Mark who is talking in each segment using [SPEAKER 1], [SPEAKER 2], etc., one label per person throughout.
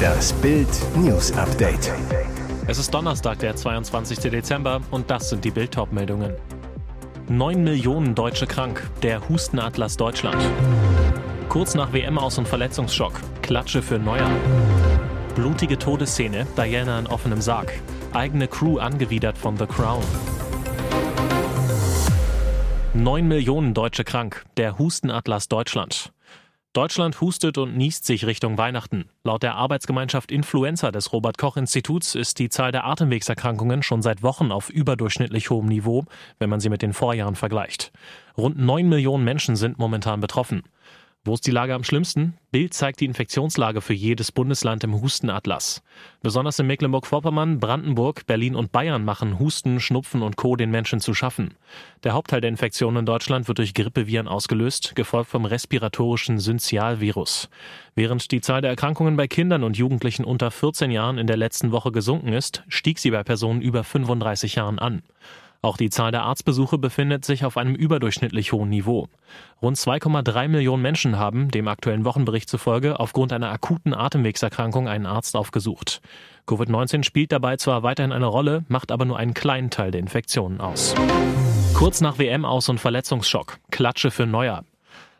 [SPEAKER 1] Das Bild News Update.
[SPEAKER 2] Es ist Donnerstag, der 22. Dezember und das sind die Bild meldungen 9 Millionen Deutsche krank. Der Hustenatlas Deutschland. Kurz nach WM aus und Verletzungsschock. Klatsche für Neuer. Blutige Todesszene. Diana in offenem Sarg. Eigene Crew angewidert von The Crown. 9 Millionen Deutsche krank. Der Hustenatlas Deutschland. Deutschland hustet und niest sich Richtung Weihnachten. Laut der Arbeitsgemeinschaft Influenza des Robert Koch Instituts ist die Zahl der Atemwegserkrankungen schon seit Wochen auf überdurchschnittlich hohem Niveau, wenn man sie mit den Vorjahren vergleicht. Rund 9 Millionen Menschen sind momentan betroffen. Wo ist die Lage am schlimmsten? Bild zeigt die Infektionslage für jedes Bundesland im Hustenatlas. Besonders in Mecklenburg-Vorpommern, Brandenburg, Berlin und Bayern machen Husten, Schnupfen und Co. den Menschen zu schaffen. Der Hauptteil der Infektionen in Deutschland wird durch Grippeviren ausgelöst, gefolgt vom respiratorischen Synzialvirus. Während die Zahl der Erkrankungen bei Kindern und Jugendlichen unter 14 Jahren in der letzten Woche gesunken ist, stieg sie bei Personen über 35 Jahren an. Auch die Zahl der Arztbesuche befindet sich auf einem überdurchschnittlich hohen Niveau. Rund 2,3 Millionen Menschen haben, dem aktuellen Wochenbericht zufolge, aufgrund einer akuten Atemwegserkrankung einen Arzt aufgesucht. Covid-19 spielt dabei zwar weiterhin eine Rolle, macht aber nur einen kleinen Teil der Infektionen aus. Kurz nach WM aus und Verletzungsschock. Klatsche für Neuer.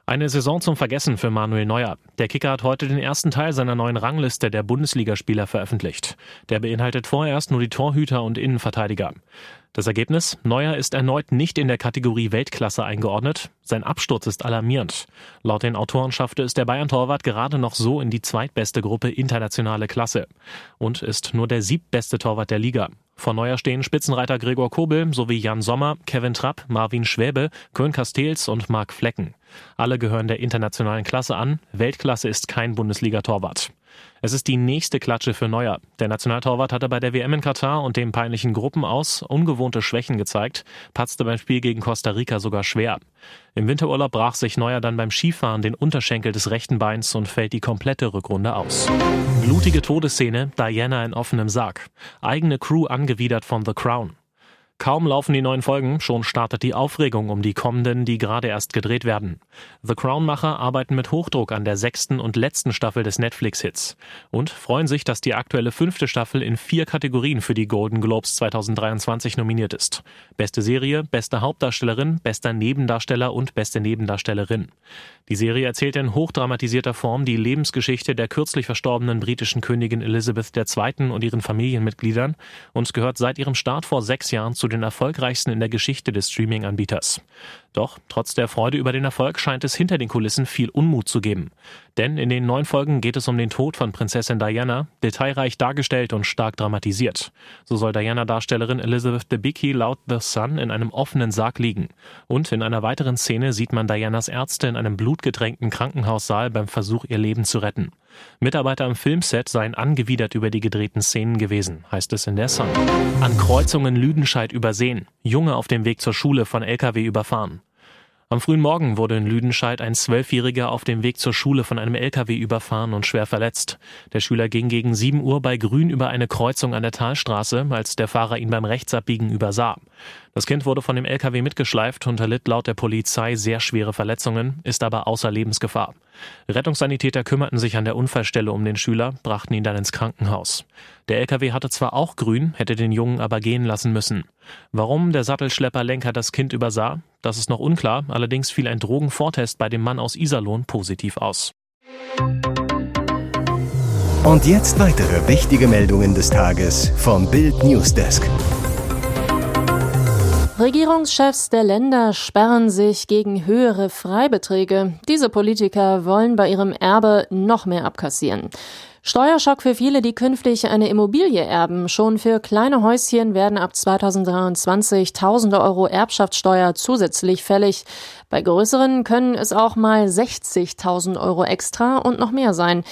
[SPEAKER 2] Eine Saison zum Vergessen für Manuel Neuer. Der Kicker hat heute den ersten Teil seiner neuen Rangliste der Bundesligaspieler veröffentlicht. Der beinhaltet vorerst nur die Torhüter und Innenverteidiger. Das Ergebnis? Neuer ist erneut nicht in der Kategorie Weltklasse eingeordnet. Sein Absturz ist alarmierend. Laut den Autoren schaffte es der Bayern-Torwart gerade noch so in die zweitbeste Gruppe internationale Klasse und ist nur der siebbeste Torwart der Liga. Vor Neuer stehen Spitzenreiter Gregor Kobel sowie Jan Sommer, Kevin Trapp, Marvin Schwäbe, Köln Castells und Marc Flecken. Alle gehören der internationalen Klasse an. Weltklasse ist kein Bundesliga-Torwart. Es ist die nächste Klatsche für Neuer. Der Nationaltorwart hatte bei der WM in Katar und dem peinlichen Gruppen aus ungewohnte Schwächen gezeigt, patzte beim Spiel gegen Costa Rica sogar schwer. Im Winterurlaub brach sich Neuer dann beim Skifahren den Unterschenkel des rechten Beins und fällt die komplette Rückrunde aus. Blutige Todesszene, Diana in offenem Sarg. Eigene Crew angewidert von The Crown. Kaum laufen die neuen Folgen, schon startet die Aufregung um die kommenden, die gerade erst gedreht werden. The Crown-Macher arbeiten mit Hochdruck an der sechsten und letzten Staffel des Netflix-Hits und freuen sich, dass die aktuelle fünfte Staffel in vier Kategorien für die Golden Globes 2023 nominiert ist. Beste Serie, beste Hauptdarstellerin, bester Nebendarsteller und beste Nebendarstellerin. Die Serie erzählt in hochdramatisierter Form die Lebensgeschichte der kürzlich verstorbenen britischen Königin Elizabeth II. und ihren Familienmitgliedern und gehört seit ihrem Start vor sechs Jahren zu den erfolgreichsten in der Geschichte des Streaming-Anbieters. Doch trotz der Freude über den Erfolg scheint es hinter den Kulissen viel Unmut zu geben. Denn in den neun Folgen geht es um den Tod von Prinzessin Diana, detailreich dargestellt und stark dramatisiert. So soll Diana-Darstellerin Elizabeth Debicki laut The Sun in einem offenen Sarg liegen. Und in einer weiteren Szene sieht man Dianas Ärzte in einem blutgetränkten Krankenhaussaal beim Versuch, ihr Leben zu retten. Mitarbeiter am Filmset seien angewidert über die gedrehten Szenen gewesen, heißt es in der Sun. An Kreuzungen Lüdenscheid übersehen. Junge auf dem Weg zur Schule von LKW überfahren. Am frühen Morgen wurde in Lüdenscheid ein Zwölfjähriger auf dem Weg zur Schule von einem LKW überfahren und schwer verletzt. Der Schüler ging gegen 7 Uhr bei Grün über eine Kreuzung an der Talstraße, als der Fahrer ihn beim Rechtsabbiegen übersah. Das Kind wurde von dem LKW mitgeschleift und erlitt laut der Polizei sehr schwere Verletzungen, ist aber außer Lebensgefahr. Rettungssanitäter kümmerten sich an der Unfallstelle um den Schüler, brachten ihn dann ins Krankenhaus. Der LKW hatte zwar auch grün, hätte den Jungen aber gehen lassen müssen. Warum der Sattelschlepperlenker das Kind übersah, das ist noch unklar, allerdings fiel ein Drogenvortest bei dem Mann aus Iserlohn positiv aus.
[SPEAKER 1] Und jetzt weitere wichtige Meldungen des Tages vom Bild Newsdesk.
[SPEAKER 3] Regierungschefs der Länder sperren sich gegen höhere Freibeträge. Diese Politiker wollen bei ihrem Erbe noch mehr abkassieren. Steuerschock für viele, die künftig eine Immobilie erben. Schon für kleine Häuschen werden ab 2023 tausende Euro Erbschaftssteuer zusätzlich fällig. Bei größeren können es auch mal 60.000 Euro extra und noch mehr sein.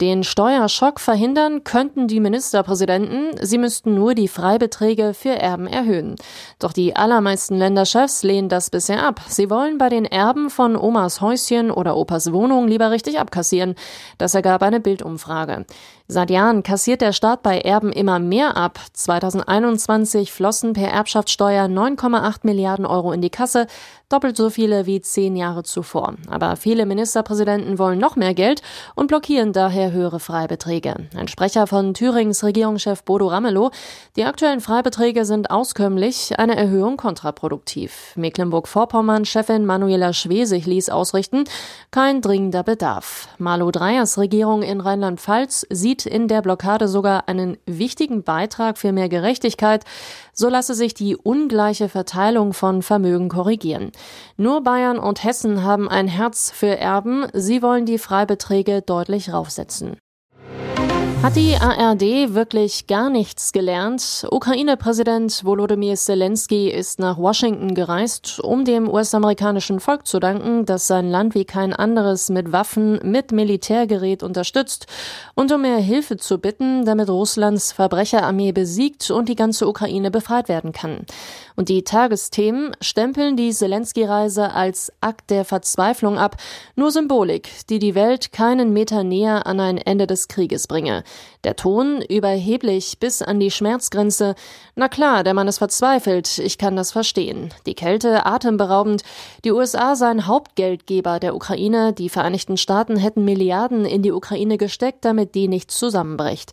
[SPEAKER 3] Den Steuerschock verhindern könnten die Ministerpräsidenten. Sie müssten nur die Freibeträge für Erben erhöhen. Doch die allermeisten Länderchefs lehnen das bisher ab. Sie wollen bei den Erben von Omas Häuschen oder Opas Wohnung lieber richtig abkassieren. Das ergab eine Bildumfrage. Seit Jahren kassiert der Staat bei Erben immer mehr ab. 2021 flossen per Erbschaftssteuer 9,8 Milliarden Euro in die Kasse, doppelt so viele wie zehn Jahre zuvor. Aber viele Ministerpräsidenten wollen noch mehr Geld und blockieren daher höhere Freibeträge. Ein Sprecher von Thürings Regierungschef Bodo Ramelow, die aktuellen Freibeträge sind auskömmlich, eine Erhöhung kontraproduktiv. Mecklenburg-Vorpommern-Chefin Manuela Schwesig ließ ausrichten, kein dringender Bedarf. Malu Dreyers Regierung in Rheinland-Pfalz sieht sieht in der Blockade sogar einen wichtigen Beitrag für mehr Gerechtigkeit. So lasse sich die ungleiche Verteilung von Vermögen korrigieren. Nur Bayern und Hessen haben ein Herz für Erben. Sie wollen die Freibeträge deutlich raufsetzen. Hat die ARD wirklich gar nichts gelernt? Ukraine-Präsident Volodymyr Zelensky ist nach Washington gereist, um dem US-amerikanischen Volk zu danken, das sein Land wie kein anderes mit Waffen, mit Militärgerät unterstützt und um mehr Hilfe zu bitten, damit Russlands Verbrecherarmee besiegt und die ganze Ukraine befreit werden kann. Und die Tagesthemen stempeln die Zelensky-Reise als Akt der Verzweiflung ab, nur Symbolik, die die Welt keinen Meter näher an ein Ende des Krieges bringe. Der Ton überheblich bis an die Schmerzgrenze. Na klar, der Mann ist verzweifelt, ich kann das verstehen. Die Kälte atemberaubend. Die USA seien Hauptgeldgeber der Ukraine, die Vereinigten Staaten hätten Milliarden in die Ukraine gesteckt, damit die nicht zusammenbricht.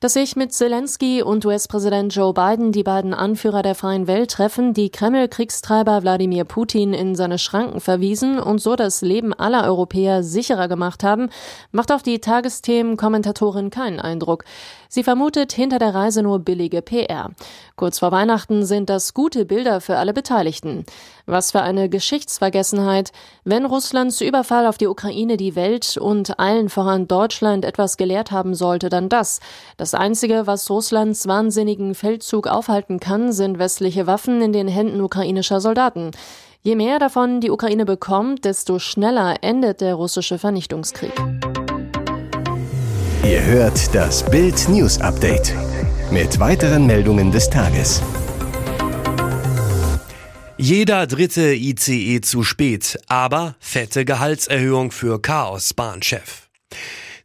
[SPEAKER 3] Dass sich mit Zelensky und US-Präsident Joe Biden die beiden Anführer der freien Welt treffen, die Kreml-Kriegstreiber Wladimir Putin in seine Schranken verwiesen und so das Leben aller Europäer sicherer gemacht haben, macht auf die Tagesthemen-Kommentatorin keinen Eindruck. Sie vermutet hinter der Reise nur billige PR. Kurz vor Weihnachten sind das gute Bilder für alle Beteiligten. Was für eine Geschichtsvergessenheit, wenn Russlands Überfall auf die Ukraine die Welt und allen voran Deutschland etwas gelehrt haben sollte, dann das. Das Einzige, was Russlands wahnsinnigen Feldzug aufhalten kann, sind westliche Waffen in den Händen ukrainischer Soldaten. Je mehr davon die Ukraine bekommt, desto schneller endet der russische Vernichtungskrieg.
[SPEAKER 1] Ihr hört das Bild News Update mit weiteren Meldungen des Tages.
[SPEAKER 4] Jeder dritte ICE zu spät, aber fette Gehaltserhöhung für Chaos-Bahnchef.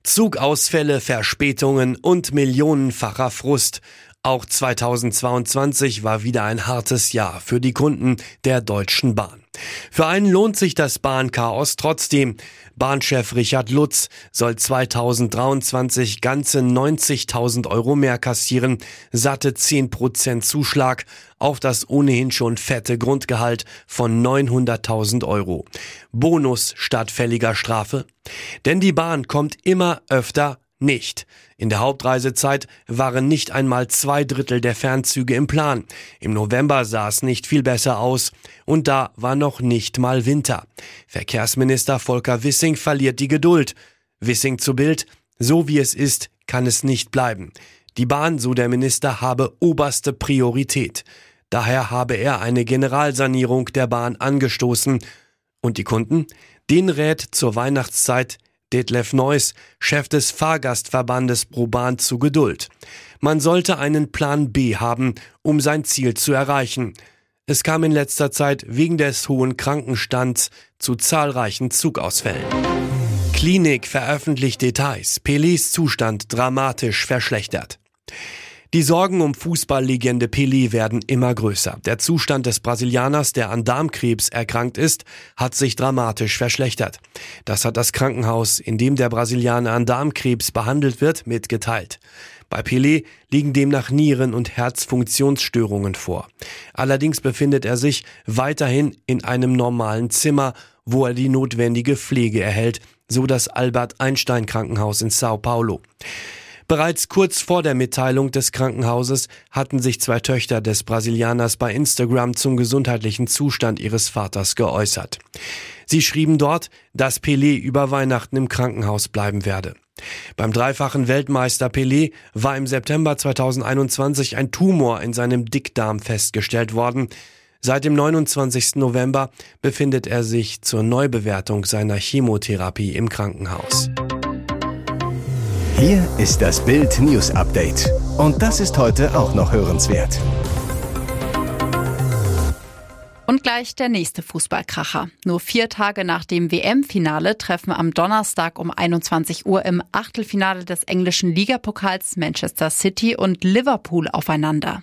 [SPEAKER 4] Zugausfälle, Verspätungen und millionenfacher Frust. Auch 2022 war wieder ein hartes Jahr für die Kunden der Deutschen Bahn. Für einen lohnt sich das Bahnchaos trotzdem. Bahnchef Richard Lutz soll 2023 ganze 90.000 Euro mehr kassieren, satte 10% Zuschlag auf das ohnehin schon fette Grundgehalt von 900.000 Euro. Bonus statt fälliger Strafe? Denn die Bahn kommt immer öfter nicht. In der Hauptreisezeit waren nicht einmal zwei Drittel der Fernzüge im Plan. Im November sah es nicht viel besser aus. Und da war noch nicht mal Winter. Verkehrsminister Volker Wissing verliert die Geduld. Wissing zu Bild, so wie es ist, kann es nicht bleiben. Die Bahn, so der Minister, habe oberste Priorität. Daher habe er eine Generalsanierung der Bahn angestoßen. Und die Kunden? Den rät zur Weihnachtszeit Detlef Neuss, Chef des Fahrgastverbandes ProBahn zu Geduld. Man sollte einen Plan B haben, um sein Ziel zu erreichen. Es kam in letzter Zeit wegen des hohen Krankenstands zu zahlreichen Zugausfällen. Klinik veröffentlicht Details. Pelés Zustand dramatisch verschlechtert. Die Sorgen um Fußballlegende Pelé werden immer größer. Der Zustand des Brasilianers, der an Darmkrebs erkrankt ist, hat sich dramatisch verschlechtert. Das hat das Krankenhaus, in dem der Brasilianer an Darmkrebs behandelt wird, mitgeteilt. Bei Pelé liegen demnach Nieren- und Herzfunktionsstörungen vor. Allerdings befindet er sich weiterhin in einem normalen Zimmer, wo er die notwendige Pflege erhält, so das Albert Einstein Krankenhaus in Sao Paulo. Bereits kurz vor der Mitteilung des Krankenhauses hatten sich zwei Töchter des Brasilianers bei Instagram zum gesundheitlichen Zustand ihres Vaters geäußert. Sie schrieben dort, dass Pelé über Weihnachten im Krankenhaus bleiben werde. Beim dreifachen Weltmeister Pelé war im September 2021 ein Tumor in seinem Dickdarm festgestellt worden. Seit dem 29. November befindet er sich zur Neubewertung seiner Chemotherapie im Krankenhaus.
[SPEAKER 1] Hier ist das Bild News Update. Und das ist heute auch noch hörenswert.
[SPEAKER 5] Und gleich der nächste Fußballkracher. Nur vier Tage nach dem WM-Finale treffen am Donnerstag um 21 Uhr im Achtelfinale des englischen Ligapokals Manchester City und Liverpool aufeinander.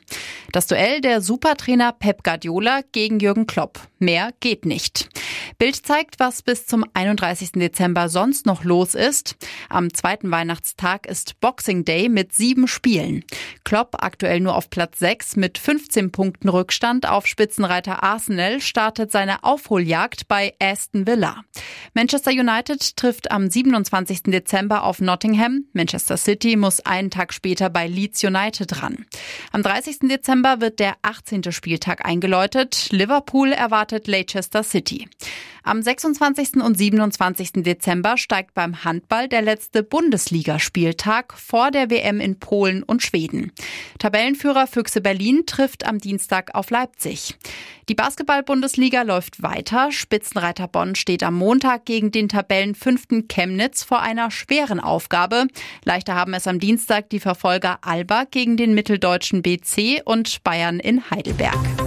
[SPEAKER 5] Das Duell der Supertrainer Pep Guardiola gegen Jürgen Klopp. Mehr geht nicht. Bild zeigt, was bis zum 31. Dezember sonst noch los ist. Am zweiten Weihnachtstag ist Boxing Day mit sieben Spielen. Klopp aktuell nur auf Platz 6 mit 15 Punkten Rückstand auf Spitzenreiter Arsenal startet seine Aufholjagd bei Aston Villa. Manchester United trifft am 27. Dezember auf Nottingham. Manchester City muss einen Tag später bei Leeds United ran. Am 30. Dezember wird der 18. Spieltag eingeläutet. Liverpool erwartet Leicester City. Am 26. und 27. Dezember steigt beim Handball der letzte Bundesligaspieltag vor der WM in Polen und Schweden. Tabellenführer Füchse Berlin trifft am Dienstag auf Leipzig. Die Basketball-Bundesliga läuft weiter. Spitzenreiter Bonn steht am Montag gegen den Tabellenfünften Chemnitz vor einer schweren Aufgabe. Leichter haben es am Dienstag die Verfolger Alba gegen den mitteldeutschen BC und Bayern in Heidelberg.